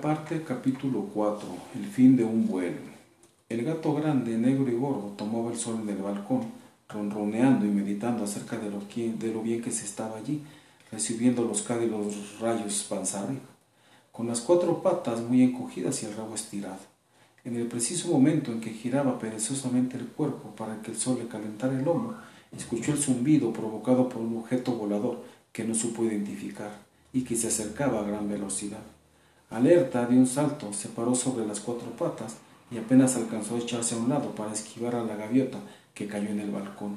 Parte, capítulo 4. El fin de un vuelo. El gato grande, negro y gordo tomaba el sol en el balcón, ronroneando y meditando acerca de lo, de lo bien que se estaba allí, recibiendo los cálidos rayos panza con las cuatro patas muy encogidas y el rabo estirado. En el preciso momento en que giraba perezosamente el cuerpo para que el sol le calentara el lomo, escuchó el zumbido provocado por un objeto volador que no supo identificar y que se acercaba a gran velocidad. Alerta de un salto, se paró sobre las cuatro patas y apenas alcanzó a echarse a un lado para esquivar a la gaviota que cayó en el balcón.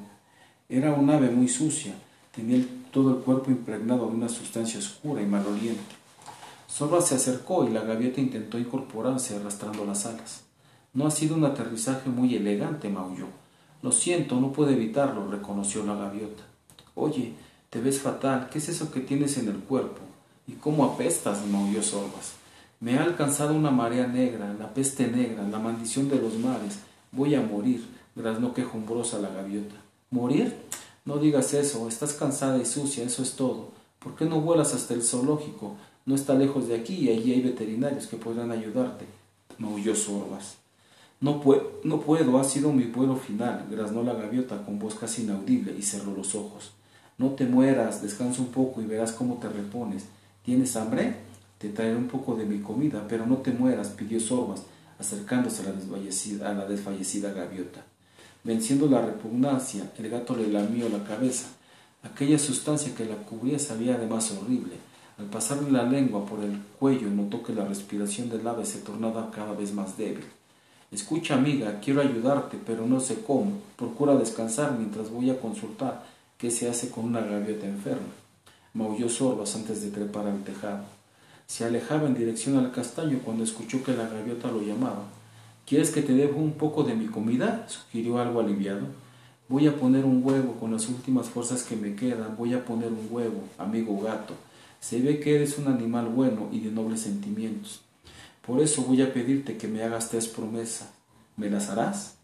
Era un ave muy sucia, tenía todo el cuerpo impregnado de una sustancia oscura y maloliente. Sorba se acercó y la gaviota intentó incorporarse arrastrando las alas. No ha sido un aterrizaje muy elegante, maulló. Lo siento, no puedo evitarlo, reconoció la gaviota. Oye, te ves fatal, ¿qué es eso que tienes en el cuerpo? ¿Y cómo apestas? maulló Sorbas. Me ha alcanzado una marea negra, la peste negra, la maldición de los mares. Voy a morir, graznó quejumbrosa la gaviota. ¿Morir? No digas eso, estás cansada y sucia, eso es todo. ¿Por qué no vuelas hasta el zoológico? No está lejos de aquí y allí hay veterinarios que podrán ayudarte. Maulló Sorbas. No, no puedo, ha sido mi vuelo final, graznó la gaviota con voz casi inaudible y cerró los ojos. No te mueras, descansa un poco y verás cómo te repones. ¿Tienes hambre? Te traeré un poco de mi comida, pero no te mueras, pidió Sorbas, acercándose a la, desfallecida, gaviota. Venciendo la repugnancia, el gato le lamió la cabeza. Aquella sustancia que la cubría sabía además horrible. Al pasarle la lengua por el cuello, notó que la respiración del ave se tornaba cada vez más débil. Escucha, amiga, quiero ayudarte, pero no sé cómo. Procura descansar mientras voy a consultar qué se hace con una gaviota enferma. Maulló Sorbas antes de trepar al tejado. Se alejaba en dirección al castaño cuando escuchó que la gaviota lo llamaba. ¿Quieres que te dejo un poco de mi comida? sugirió algo aliviado. Voy a poner un huevo con las últimas fuerzas que me quedan. Voy a poner un huevo, amigo gato. Se ve que eres un animal bueno y de nobles sentimientos. Por eso voy a pedirte que me hagas tres promesas. ¿Me las harás?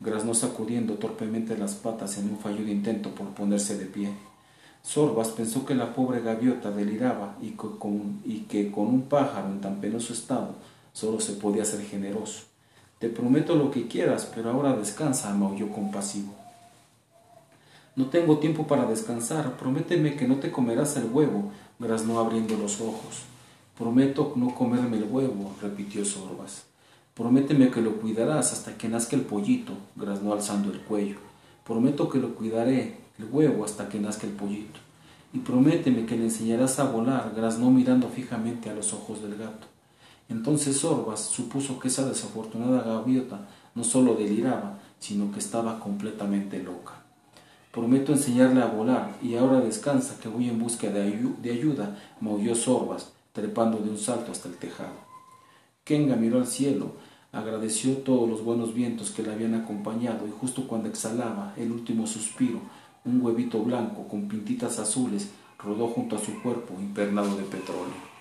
Graznó sacudiendo torpemente las patas en un fallido intento por ponerse de pie. Sorbas pensó que la pobre gaviota deliraba y que, con, un pájaro en tan penoso estado solo se podía ser generoso. Te prometo lo que quieras, pero ahora descansa, maulló compasivo. No tengo tiempo para descansar. Prométeme que no te comerás el huevo, graznó abriendo los ojos. Prometo no comerme el huevo, repitió Sorbas. Prométeme que lo cuidarás hasta que nazca el pollito, graznó alzando el cuello. Prometo que lo cuidaré, huevo hasta que nazca el pollito. Y prométeme que le enseñarás a volar, graznó mirando fijamente a los ojos del gato. Entonces Sorbas supuso que esa desafortunada gaviota no solo deliraba, sino que estaba completamente loca. Prometo enseñarle a volar, y ahora descansa, que voy en busca de, de ayuda, maulló Sorbas, trepando de un salto hasta el tejado. Kenga miró al cielo, agradeció todos los buenos vientos que le habían acompañado, y justo cuando exhalaba el último suspiro, un huevito blanco con pintitas azules rodó junto a su cuerpo impregnado de petróleo.